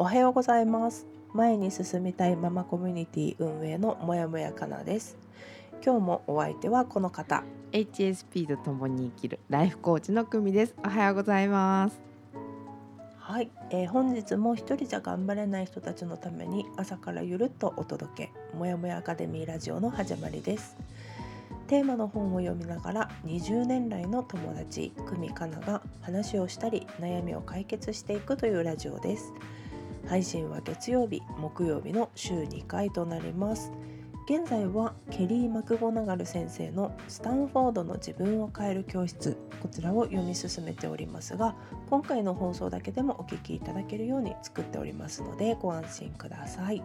おはようございます。前に進みたいママコミュニティ運営のもやもやかなです。今日もお相手はこの方。HSP と共に生きるライフコーチの久美です。おはようございます。はい、えー本日も一人じゃ頑張れない人たちのために朝からゆるっとお届け。もやもやアカデミーラジオの始まりです。テーマの本を読みながら20年来の友達久美かなが話をしたり悩みを解決していくというラジオです配信は月曜日木曜日の週2回となります現在はケリー・マクゴナガル先生の「スタンフォードの自分を変える教室」こちらを読み進めておりますが今回の放送だけでもお聞きいただけるように作っておりますのでご安心ください。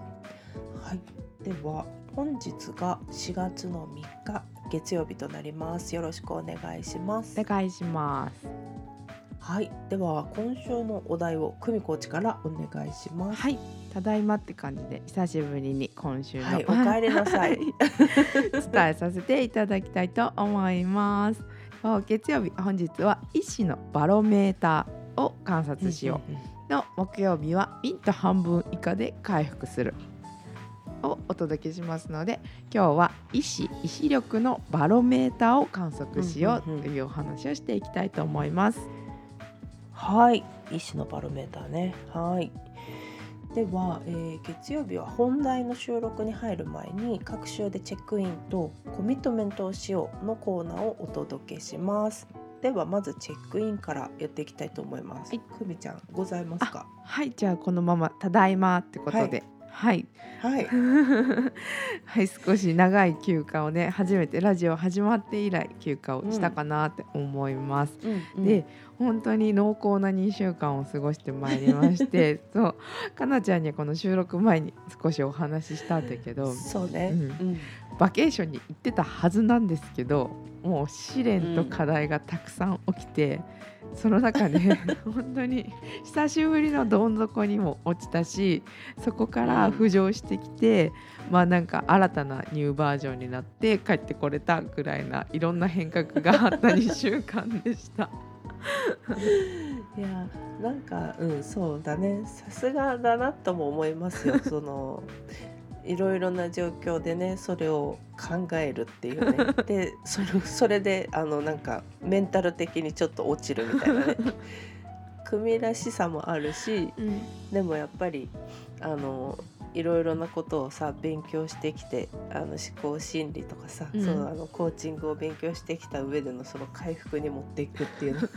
はい、では本日が4月の3日月曜日となります。よろしくお願いしますお。願いしますはい、では今週のお題を久美コーチからお願いします。はい。ただいまって感じで久しぶりに今週の、はい、お帰りなさい。伝えさせていただきたいと思います。月曜日本日は医師のバロメーターを観察しよう。の木曜日はミント半分以下で回復する。をお届けしますので今日は医師医師力のバロメーターを観測しようというお話をしていきたいと思います。はい、医師のバロメーターね。はい。では、えー月曜日は本題の収録に入る前に各週でチェックインとコミットメントをしようのコーナーをお届けします。ではまずチェックインからやっていきたいと思います。はいくみちゃんございますか？はいじゃあこのままただいまってことで。はい、はい。はい、少し長い休暇をね初めてラジオ始まって以来休暇をしたかなって思います。で、本当に濃厚な2週間を過ごしてまいりまして そうかなちゃんにはこの収録前に少しお話ししたんだけどそうね。うんうんバケーションに行ってたはずなんですけどもう試練と課題がたくさん起きて、その中で 本当に久しぶりのどん底にも落ちたしそこから浮上してきて、まあなんか新たなニューバージョンになって帰ってこれたぐらいないろんな変革があった2週間でした。いやなんかうんそうだね。さすがだなとも思いますよ。そのいろいろな状況でねそれを考えるっていうね。でそれそれであのなんかメンタル的にちょっと落ちるみたいなね。組らしさもあるしでもやっぱりあのいろいろなことをさ勉強してきてあの思考心理とかさ、うんそうあのコーチングを勉強してきた上でのその回復に持っていくっていうの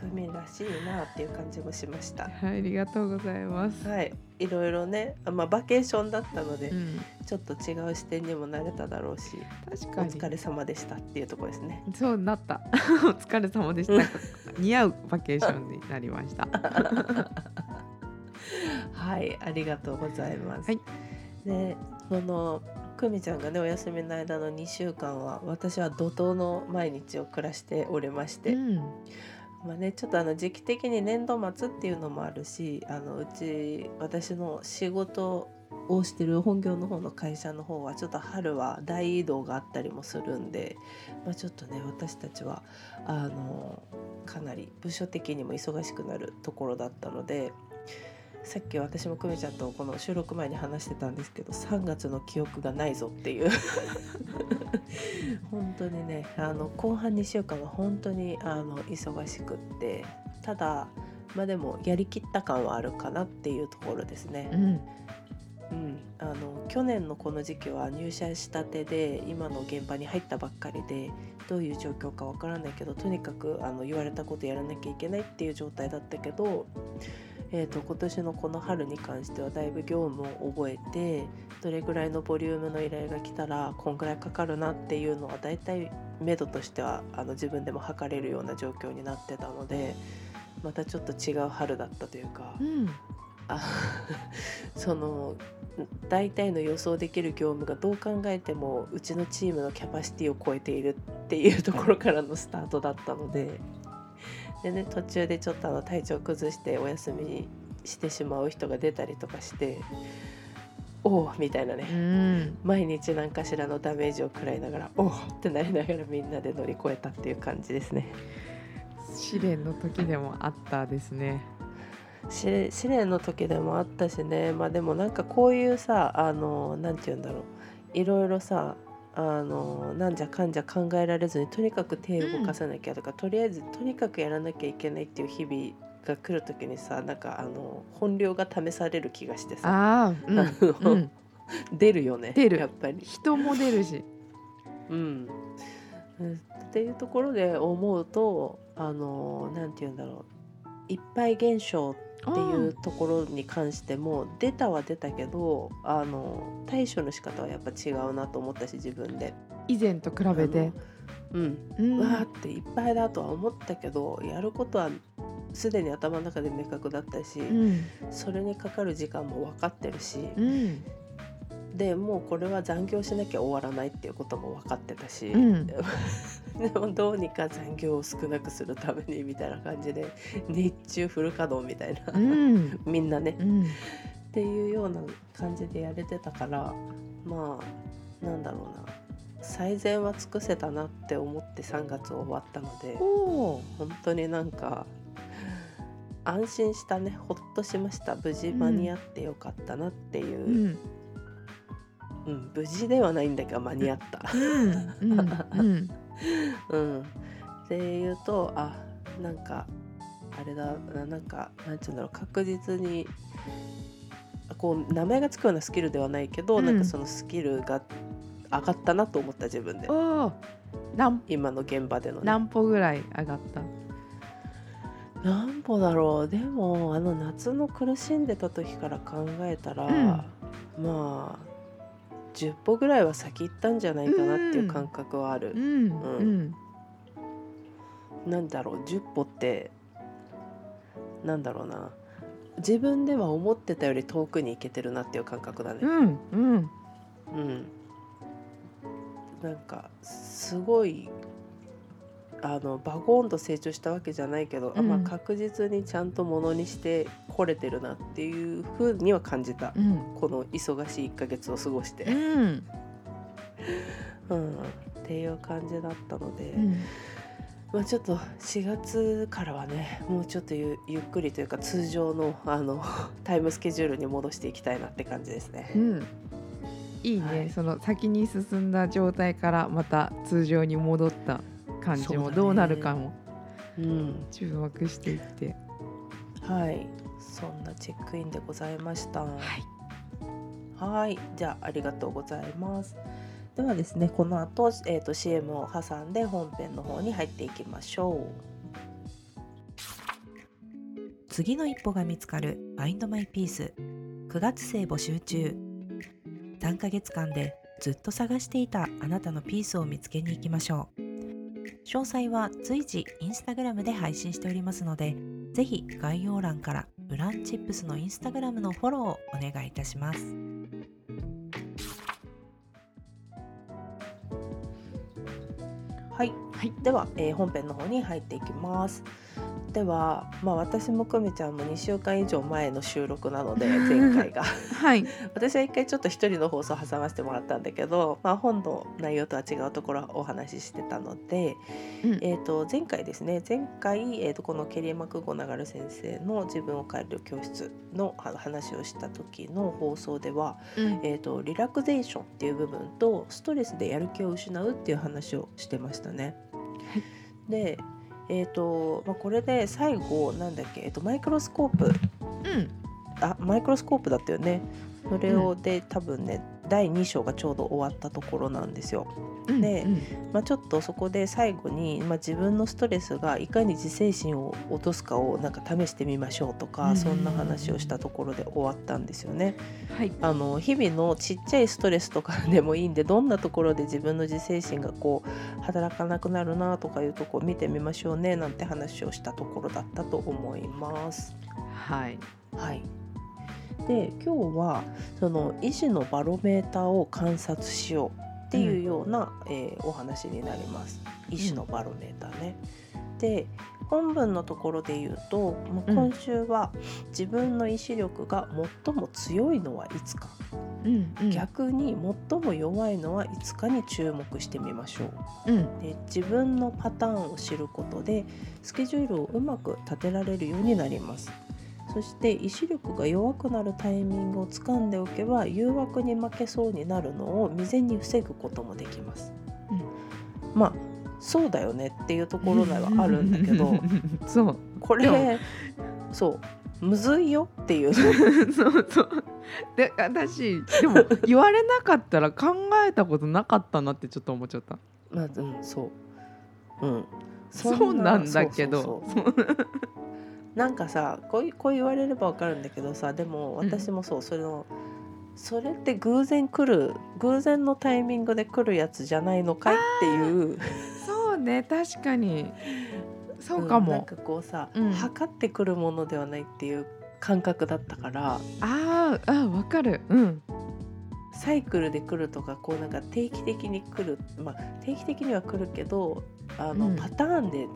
組らしいなっていう感じもしました。はい、ありがとうございます。はい、いろいろね、あまあバケーションだったので、うん、ちょっと違う視点にもなれただろうし、お確かに疲れ様でしたっていうところですね。そうなった。お疲れ様でした。似合うバケーションになりました。はい、ありがとうございます。はい。で、その久美ちゃんがねお休みの間の2週間は私は怒涛の毎日を暮らしておりまして、うん、まあねちょっとあの時期的に年度末っていうのもあるし、あのうち私の仕事をしてる本業の方の会社の方はちょっと春は大移動があったりもするんで、まあ、ちょっとね私たちはあのかなり部署的にも忙しくなるところだったのでさっき私も久美ちゃんとこの収録前に話してたんですけど3月の記憶がないぞっていう。本当にねあの後半2週間は本当にあの忙しくってただまあでもやりきった感はあるかなっていうところですね。うん、うん、あの去年のこの時期は入社したてで今の現場に入ったばっかりでどういう状況かわからないけどとにかくあの言われたことやらなきゃいけないっていう状態だったけど、えー、と今年のこの春に関してはだいぶ業務を覚えてどれぐらいのボリュームの依頼が来たらこんぐらいかかるなっていうのはだいたい目処としてはあの自分でも測れるような状況になってたので。またちょっと違う春だったというか、うんあ その大体の予想できる業務がどう考えてもうちのチームのキャパシティを超えているっていうところからのスタートだったのでで、ね、途中でちょっとあの体調崩してお休みしてしまう人が出たりとかしておおみたいなね、うん。毎日何かしらのダメージを食らいながらおおってなりながらみんなで乗り越えたっていう感じですね。試練の時でもあったですね。試試練の時でもあったしね。まあでもなんかこういうさあのなんて言うんだろう。いろいろさあのなんじゃかんじゃ考えられずにとにかく手を動かさなきゃとか、とりあえずとにかくやらなきゃいけないっていう日々が来る時にさなんかあの本領が試される気がしてさ。ああうん、うん、出るよね出る。やっぱり。人も出るし。うん、うんっていうところで思うとあのなんて言うんだろう。いっぱい現象っていうところに関しても出たは出たけどあの対処の仕方はやっぱ違うなと思ったし自分で。以前と比べて。うん。うん。わーっていっぱいだとは思ったけどやることはすでに頭の中で明確だったし、うん。それにかかる時間も分かってるし、うんでもうこれは残業しなきゃ終わらないっていうことも分かってたし、うん。でもどうにか残業を少なくするためにみたいな感じで日中フル稼働みたいな、うん。みんなね。うん。っていうような感じでやれてたからまあなんだろうな。最善は尽くせたなって思って3月終わったので本当になんか安心したね。ほっとしました。無事間に合ってよかったなっていうう、んうん無事ではないんだけど間に合った。うん。うん。うんうん、っていうとあなんかあれだななんかなんていうんだろう確実にこう名前がつくようなスキルではないけど、うん。なんかそのスキルが上がったなと思った自分で。今の現場での、ね、何歩ぐらい上がった？何歩だろう。でもあの夏の苦しんでた時から考えたら、まあ10歩ぐらいは先行ったんじゃないかなっていう感覚はある。う、ん。うん。なんだろう10歩ってなんだろうな。自分では思ってたより遠くに行けてるなっていう感覚だね。うん。うん。うん、なんかすごいあのバゴーンと成長したわけじゃないけど、あまあうん。確実にちゃんとものにしてこれてるなっていうふうには感じた、うん。この忙しい1ヶ月を過ごして、うん。うん、っていう感じだったので。うん。まあ、ちょっと4月からはねもうちょっとゆゆっくりというか通常のあの タイムスケジュールに戻していきたいなって感じですね。うん。いいね、はい。その先に進んだ状態からまた通常に戻った感じもどうなるかも。うん、注目していって。はい。そんなチェックインでございました。はい。はい。じゃあありがとうございます。ではですねこの後、えー、と CM を挟んで本編の方に入っていきましょう。次の一歩が見つかる Find My Peace 9月生募集中。3ヶ月間でずっと探していたあなたのピースを見つけに行きましょう詳細は随時インスタグラムで配信しておりますのでぜひ概要欄からブランチップスのインスタグラムのフォローをお願いいたします。はい、はい。では、えー本編の方に入っていきます。では、まあ、私も久美ちゃんも2週間以上前の収録なので 前回が。はい。私は一回ちょっと一人の放送を挟ませてもらったんだけど、まあ、本の内容とは違うところはお話ししてたので、うん。えー、と前回ですね前回、えー、とこのケリー・マクゴナガル先生の「自分を変える教室」のあ話をした時の放送では、うん。えー、とリラクゼーションっていう部分とストレスでやる気を失うっていう話をしてましたね。はい。でえーとまあ、これで最後なんだっけ、えー、とマイクロスコープ。うん。あマイクロスコープだったよね。それをで多分ね第2章がちょうど終わったところなんですよ。うんでうんまあ、ちょっとそこで最後に、まあ、自分のストレスがいかに自制心を落とすかをなんか試してみましょうとか、うんそんな話をしたところで終わったんですよね。はいあの日々のちっちゃいストレスとかでもいいんでどんなところで自分の自制心がこう働かなくなるなとかいうとこを見てみましょうねなんて話をしたところだったと思います。はいはい、で今日はその医師のバロメーターを観察しようっていうような、えーお話になります。医師のバロメーターね。で本文のところで言うともううん。今週は自分の意志力が最も強いのはいつか、うんうん。逆に最も弱いのはいつかに注目してみましょう。うん。で自分のパターンを知ることでスケジュールをうまく立てられるようになりますそして意志力が弱くなるタイミングをつかんでおけば誘惑に負けそうになるのを未然に防ぐこともできます、まあそうだよねっていうところではあるんだけど そう。これそう。むずいよっていう。そうそう。で私でも言われなかったら考えたことなかったなってちょっと思っちゃった。まあうんそう。うん。そうなんだけど なんかさこういこう言われればわかるんだけどさでもうん。私もそう、それのそれって偶然来る偶然のタイミングで来るやつじゃないのかいっていう。そうね確かに。そうかも、んなんかこうさ、うん。測ってくるものではないっていう感覚だったから。あーあーわかる。うん。サイクルで来るとかこうなんか定期的に来るまあ定期的には来るけどあの、うん。パターンで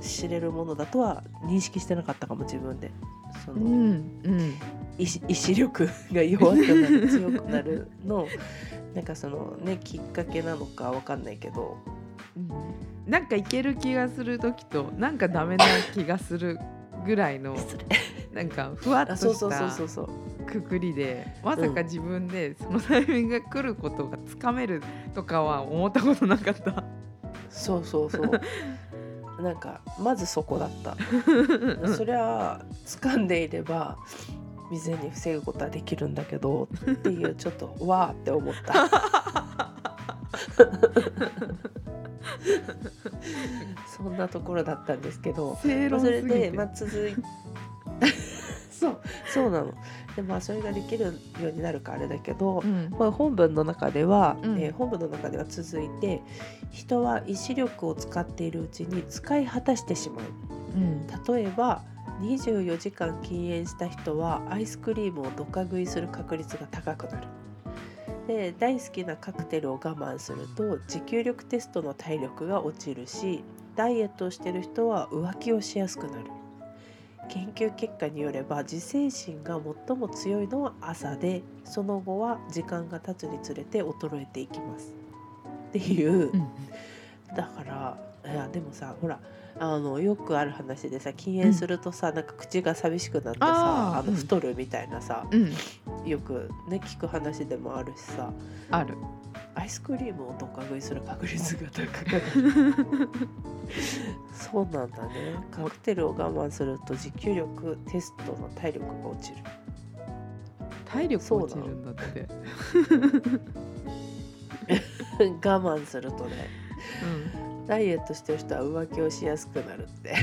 知れるものだとは認識してなかったかも自分で。そのうんうん。意志力が弱くなる強くなるの。なんかそのねきっかけなのかわかんないけど。うん。なんかいける気がする時となんかダメな気がするぐらいのなんかふわっとあそうそうしたそうそうそう。くくりでまさか自分でそのタイミングが来ることがつかめるとかは思ったことなかった。そうそうそう。なんかまずそこだった、そりゃ掴んでいれば未然に防ぐことはできるんだけどっていうちょっとわーって思った。そんなところだったんですけど。それで、まあ、続いそうそうなのでまあそれができるようになるかあれだけど、うん。これ本文の中では、うん。えー本文の中では続いて人は意志力を使っているうちに使い果たしてしまう。うん。例えば24時間禁煙した人はアイスクリームをドカ食いする確率が高くなる。で大好きなカクテルを我慢すると持久力テストの体力が落ちるしダイエットをしている人は浮気をしやすくなる研究結果によれば自制心が最も強いのは朝でその後は時間が経つにつれて衰えていきます。っていう。うんだからいやでもさほらあのよくある話でさ禁煙するとさ、なんか口が寂しくなってさあの太るみたいなさ、うん。よくね聞く話でもあるしさ。ある。アイスクリームをどか食いする確率が高くなる そうなんだね。カクテルを我慢すると持久力テストの体力が落ちる。体力落ちるんだって。我慢するとね。ダイエットしてる人は浮気をしやすくなるって。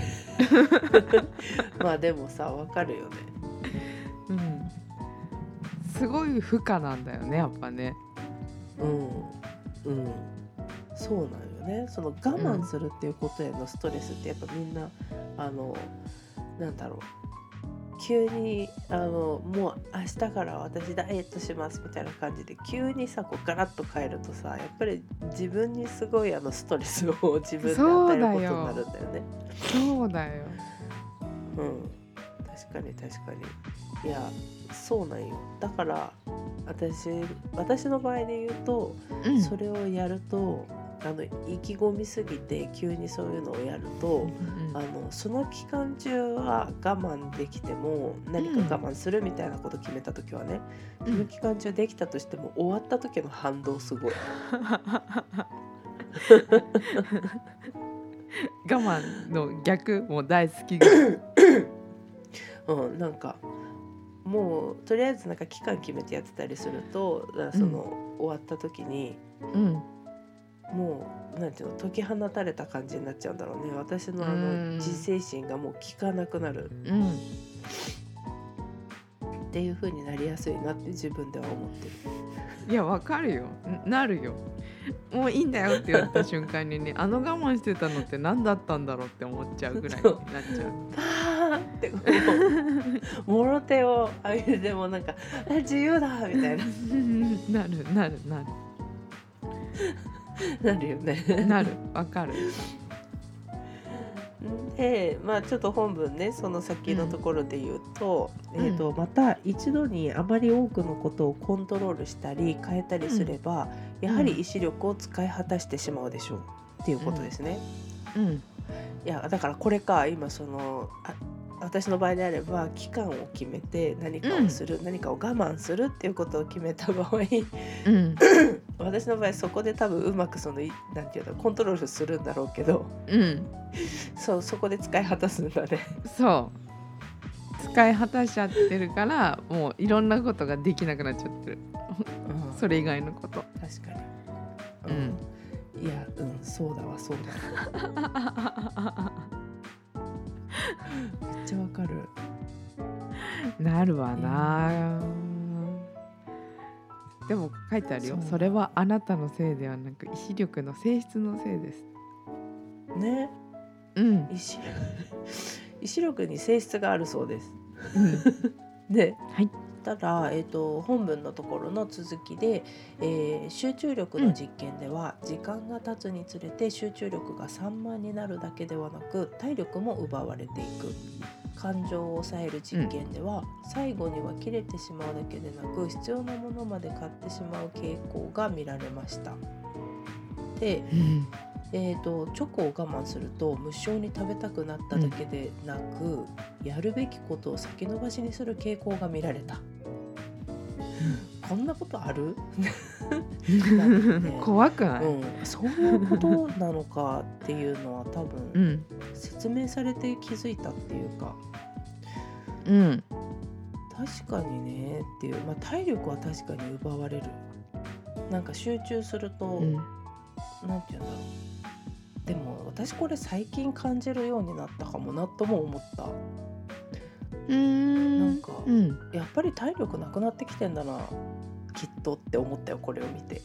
まあでもさわかるよね。うん。うん。すごい負荷なんだよねやっぱね。うん。うん。そうなんよねその我慢するっていうことへのストレスってやっぱみんなあのなんだろう急にあのもう明日から私ダイエットしますみたいな感じで急にさこうガラッと変えるとさやっぱり自分にすごいあのストレスを自分で与えることになるんだよね。そうだよ。うん、確かに確かにいやそうなんよだから私私の場合で言うと、うん。それをやるとあの意気込みすぎて急にそういうのをやると、あのその期間中は我慢できても何か我慢するみたいなこと決めた時はね、うん。その期間中できたとしても終わった時の反動すごい。我慢の逆も大好き。うん、なんかもうとりあえずなんか期間決めてやってたりするとその、終わった時にうんもうなんていうの解き放たれた感じになっちゃうんだろうね。私のあうん。の自制心がもう効かなくなる。うん。っていう風になりやすいなって自分では思ってる。いやわかるよ。んなるよ。もういいんだよって言われた瞬間にね あの我慢してたのって何だったんだろうって思っちゃうぐらいになっちゃう。パーってこうもろ手を上げてもなんかあ自由だみたいな。なるなるな なるよね。るなる。わかる。でまあちょっと本文ねその先のところで言うと,、うん。えー、とまた一度にあまり多くのことをコントロールしたり変えたりすれば、やはり意志力を使い果たしてしまうでしょうっていうことですね。うん。いやだからこれか今そのあ私の場合であれば期間を決めて何かをする、何かを我慢するっていうことを決めた場合うん。私の場合そこで多分うまくそのいなんていうのコントロールするんだろうけどうん。そうそこで使い果たすんだね。そう。使い果たしちゃってるからもういろんなことができなくなっちゃってる。それ以外のこと。確かに、うん、いやうんそうだわそうだわ めっちゃわかる。なるわな、でも書いてあるよ。それはあなたのせいではなく意志力の性質のせいです。ね。うん、意志 意志力に性質があるそうです。うん、で、はいただ、えー、と本文のところの続きで、えー集中力の実験では、時間が経つにつれて集中力が散漫になるだけではなく体力も奪われていく感情を抑える実験では、最後には切れてしまうだけでなく必要なものまで買ってしまう傾向が見られました。で、うんえー、とチョコを我慢すると無性に食べたくなっただけでなく、やるべきことを先延ばしにする傾向が見られた。こんなことある、ね。怖くない、うん、そういうことなのかっていうのは多う分ん。説明されて気づいたっていうか。うん。確かにねっていう、まあ、体力は確かに奪われる。なんか集中すると、うん。なんて言うんだろう。でも私これ最近感じるようになったかもなとも思ったうん。なんかうん。やっぱり体力なくなってきてんだな。きっとって思ったよこれを見て。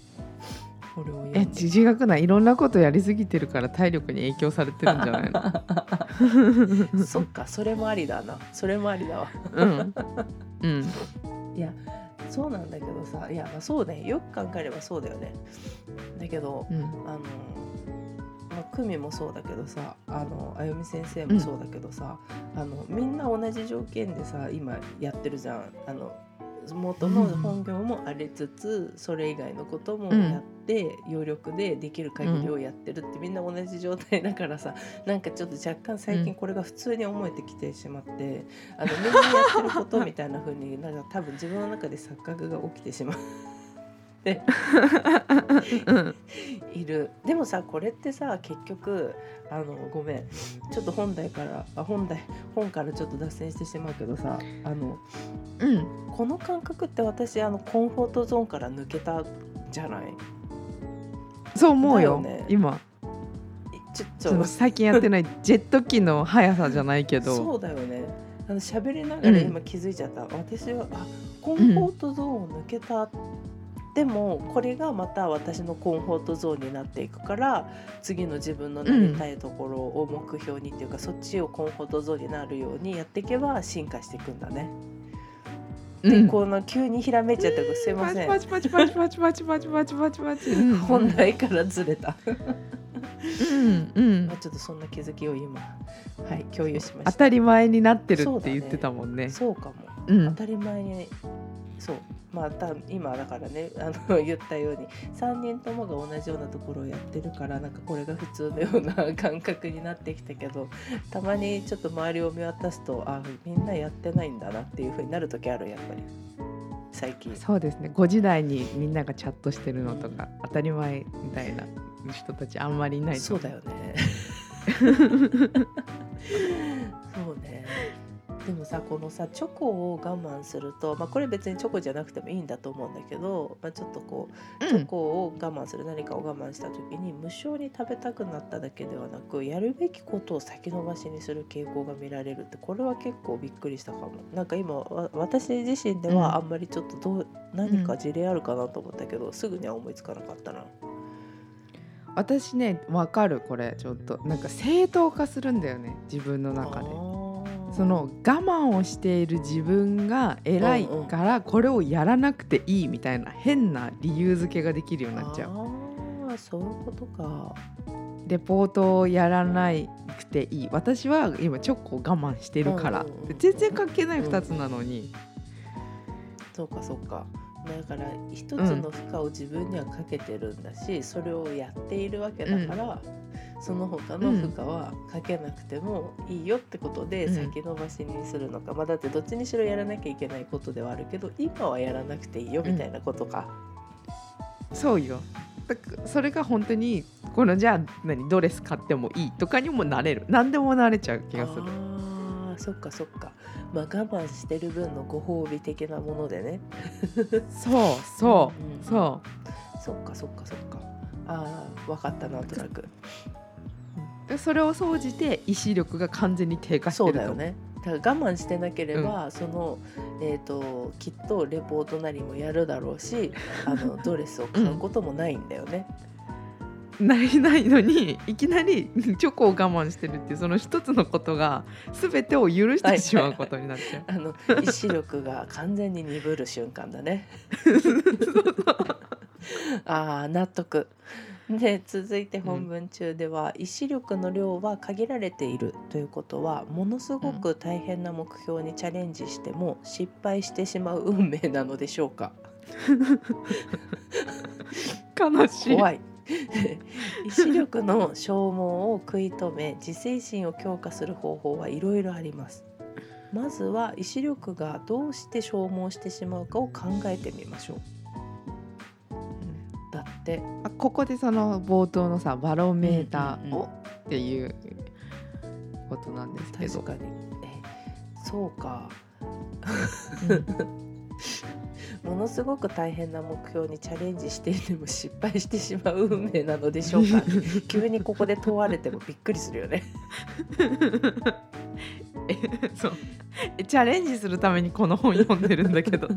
これを読えんで。違くないいろんなことやりすぎてるから体力に影響されてるんじゃないの？そっかそれもありだな。それもありだわ。うん。うん。いやそうなんだけどさ。いやまあそうね。よく考えればそうだよね。だけどうん。あのまあ久美もそうだけどさあのあゆみ先生もそうだけどさ、あのみんな同じ条件でさ今やってるじゃん。あの元の本業もありつつ、それ以外のこともやって、余力でできる限りをやってるって、みんな同じ状態だからさなんかちょっと若干最近これが普通に思えてきてしまって、あのみんなやってることみたいな風になんか多分自分の中で錯覚が起きてしまう。うん いる。でもさこれってさ結局あのごめん。ちょっと本題からあ本題本からちょっと脱線してしまうけどさあのうん。この感覚って私あのコンフォートゾーンから抜けたじゃない？そう思うよね。今。いちょちょ最近やってない ジェット機の速さじゃないけど。そうだよね。あの喋りながら今気づいちゃった、私はあコンフォートゾーンを抜けた、でもこれがまた私のコンフォートゾーンになっていくから次の自分のなりたいところを目標にっていうか、そっちをコンフォートゾーンになるようにやっていけば進化していくん。だね。うん。でこの急にひらめいちゃったからすいません。パチパチパチパチパチパチパチパチパチ本題からずれた、うん。うん。まあ、ちょっとそん。な気づきを今はい共有しました当たり前になってるそうだねって言ってたもん。ねそうかもうん。当たり前にそうまあた今だからねあの言ったように3人ともが同じようなところをやってるからなんかこれが普通のような感覚になってきたけどたまにちょっと周りを見渡すとあみんなやってないんだなっていう風になる時あるやっぱり最近。そうですね5時台にみんながチャットしてるのとか当たり前みたいな人たちあんまりいないそうだよね。でもさこのさチョコを我慢すると、まあ、これ別にチョコじゃなくてもいいんだと思うんだけど、まあ、ちょっとこうチョコを我慢する、何かを我慢した時に無性に食べたくなっただけではなくやるべきことを先延ばしにする傾向が見られるってこれは結構びっくりしたかも。なんか今わ私自身ではあんまりちょっとどう何か事例あるかなと思ったけど、すぐには思いつかなかったな。私ねわかるこれちょっとなんか正当化するんだよね自分の中で。その我慢をしている自分が偉いからこれをやらなくていいみたいな変な理由付けができるようになっちゃう。あそういうことか。レポートをやらなくていい。私は今チョコを我慢してるから、全然関係ない2つなのに、うん、そうかそうか。だから一つの負荷を自分にはかけてるんだし、うん、それをやっているわけだから、うん、その他の負荷はかけなくてもいいよってことで先延ばしにするのか、まあ、だってどっちにしろやらなきゃいけないことではあるけど今はやらなくていいよみたいなことか。そうよ。それが本当にこのじゃあ何ドレス買ってもいいとかにもなれる。何でもなれちゃう気がする。あそっかそっか。まあ我慢してる分のご褒美的なものでね。そうそう、うん。うん、そう。そっかそっかそっか。ああ分かったなんとなく。でそれを総じて意志力が完全に低下してるそうだよねだから我慢してなければ、うん、その、えーと、きっとレポートなりもやるだろうし あのドレスを買うこともないんだよね。ないないのにいきなりチョコを我慢してるっていうその一つのことが全てを許してしまうことになっちゃう。あの意志力が完全に鈍る瞬間だね。ああ納得。で続いて本文中では、意志力の量は限られているということはものすごく大変な目標にチャレンジしても失敗してしまう運命なのでしょうか？悲しい。怖い。意志力の消耗を食い止め自制心を強化する方法はいろいろあります。まずは意志力がどうして消耗してしまうかを考えてみましょう。だって。ここでその冒頭のさバロメーターをっていうことなんですけど、確かに。えそうか、ものすごく大変な目標にチャレンジしていても失敗してしまう運命なのでしょうか？急にここで問われてもびっくりするよね。そう。チャレンジするためにこの本読んでるんだけど。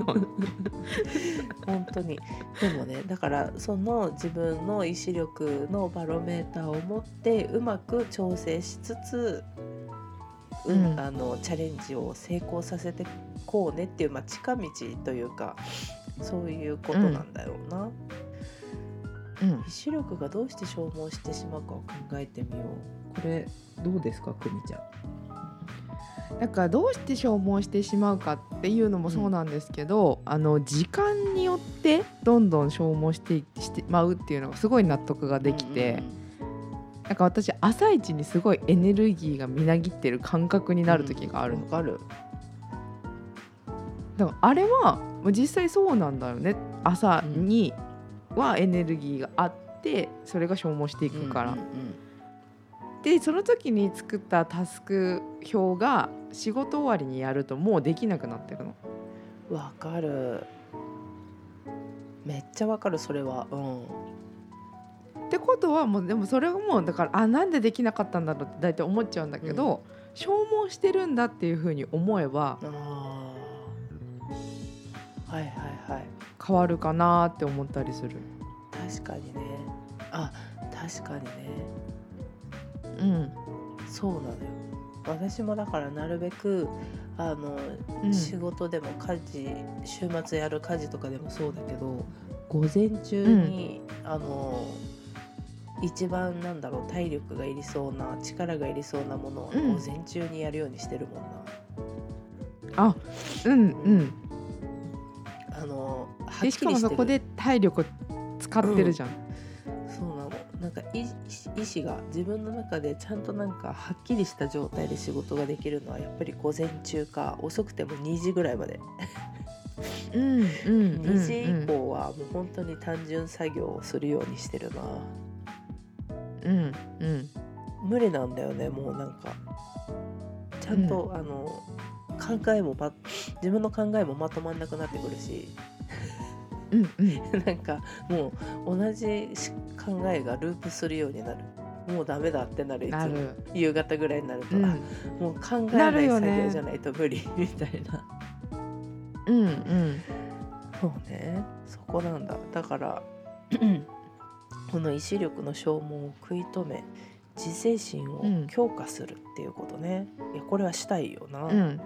本当に。でもねだからその自分の意志力のバロメーターを持ってうまく調整しつつ、うん、うん、あのチャレンジを成功させてこうねっていう、まあ、近道というかそういうことなんだろうな。うん、意志力がどうして消耗してしまうかを考えてみよう。これどうですか、くみちゃん？だからどうして消耗してしまうかっていうのもそうなんですけど、うん、あの時間によってどんどん消耗してしてまうっていうのがすごい納得ができて、うんうん、なんか私朝一にすごいエネルギーがみなぎってる感覚になる時があるの。かるだからあれは実際そうなんだよね朝にはエネルギーがあってそれが消耗していくから。うんうんうんでその時に作ったタスク表が仕事終わりにやるともうできなくなってるの。わかるめっちゃわかるそれはうん。ってことはもうでもそれはもうだからあなんでできなかったんだろうって大体思っちゃうんだけど、うん、消耗してるんだっていうふうに思えばはいはいはい。変わるかなって思ったりする。確かにね。あ確かにね。うん。そうなのよ。私もだからなるべくあの、うん、仕事でも家事週末やる家事とかでもそうだけど午前中に、うん、あの一番なんだろう体力がいりそうな力がいりそうなものを午前中にやるようにしてるもんな。あうんうん。あのはしかもそこで体力使ってるじゃん、うん、そうなの。なんか意思が自分の中でちゃんとなんかはっきりした状態で仕事ができるのはやっぱり午前中か遅くても2時ぐらいまで。うんうん、2時以降はもう本当に単純作業をするようにしてるなうんうん。無理なんだよねもうなんか。ちゃんと、うん、あの考えもま自分の考えもまとまんなくなってくるし。うんうん。なんかもう同じ考えがループするようになる。もうダメだってなるいつも。夕方ぐらいになると、うん、あもう考えなない作業じゃないと無理みたいな。うんうん。そうね。そこなんだ。だからこの意志力の消耗を食い止め自制心を強化するっていうことね、いやこれはしたいよな、うん。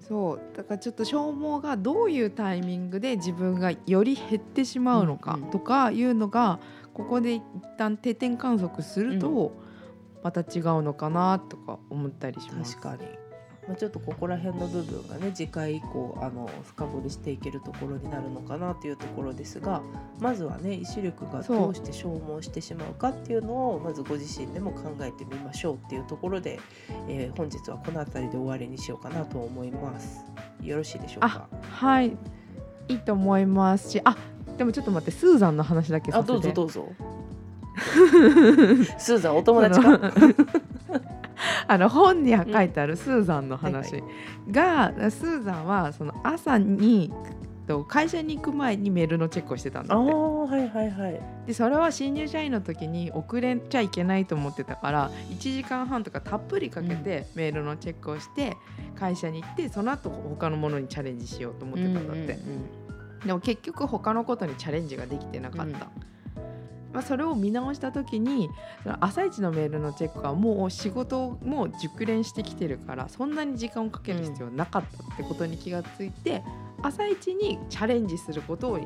そう。だからちょっと消耗がどういうタイミングで自分がより減ってしまうのかうんうん。とかいうのがここで一旦定点観測するとまた違うのかなとか思ったりします。確かに、まあ、ちょっとここら辺の部分がね次回以降あの深掘りしていけるところになるのかなというところですがまずはね意志力がどうして消耗してしまうかっていうのをまずご自身でも考えてみましょうっていうところで、えー本日はこの辺りで終わりにしようかなと思います。よろしいでしょうか？あはいいいと思いますしあでもちょっと待ってスーザンの話だけさあせてどうぞどうぞ。スーザンお友達か？あの本に書いてあるスーザンの話。が、スーザンはその朝にと会社に行く前にメールのチェックをしてたんだって。はいはいはい。でそれは新入社員の時に遅れちゃいけないと思ってたから1時間半とかたっぷりかけてメールのチェックをして会社に行ってその後他のものにチャレンジしようと思ってたんだって、でも結局他のことにチャレンジができてなかった、うんまあ、それを見直した時に朝一のメールのチェックはもう仕事も熟練してきてるからそんなに時間をかける必要なかったってことに気がついて、朝一にチャレンジすることを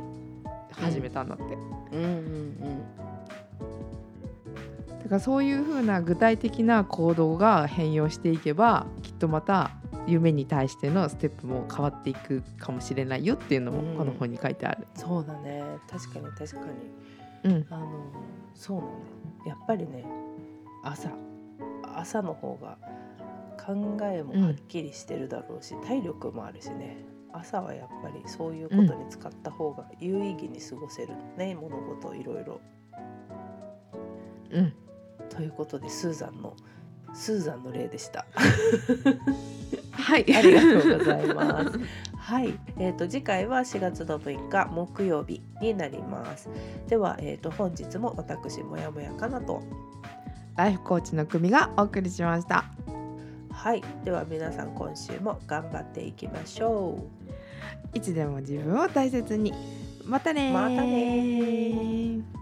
始めたんだって。うんうんうん。だからそういうふうな具体的な行動が変容していけばきっとまた夢に対してのステップも変わっていくかもしれないよっていうのもこの本に書いてある。そうだね確かに確かに。うん、あのそうなんだ。よやっぱりね朝朝の方が考えもはっきりしてるだろうし、体力もあるしね。朝はやっぱりそういうことに使った方が有意義に過ごせるね、物事をいろいろ。うん、ということでスーザンのスーザンの例でした。はいありがとうございます。はい、えっ、と次回は4月の6日木曜日になります。ではえっ、と本日も私もやもやかなとライフコーチの組がお送りしました。はい、では皆さん今週も頑張っていきましょいつでも自分を大切に。またねーまたねー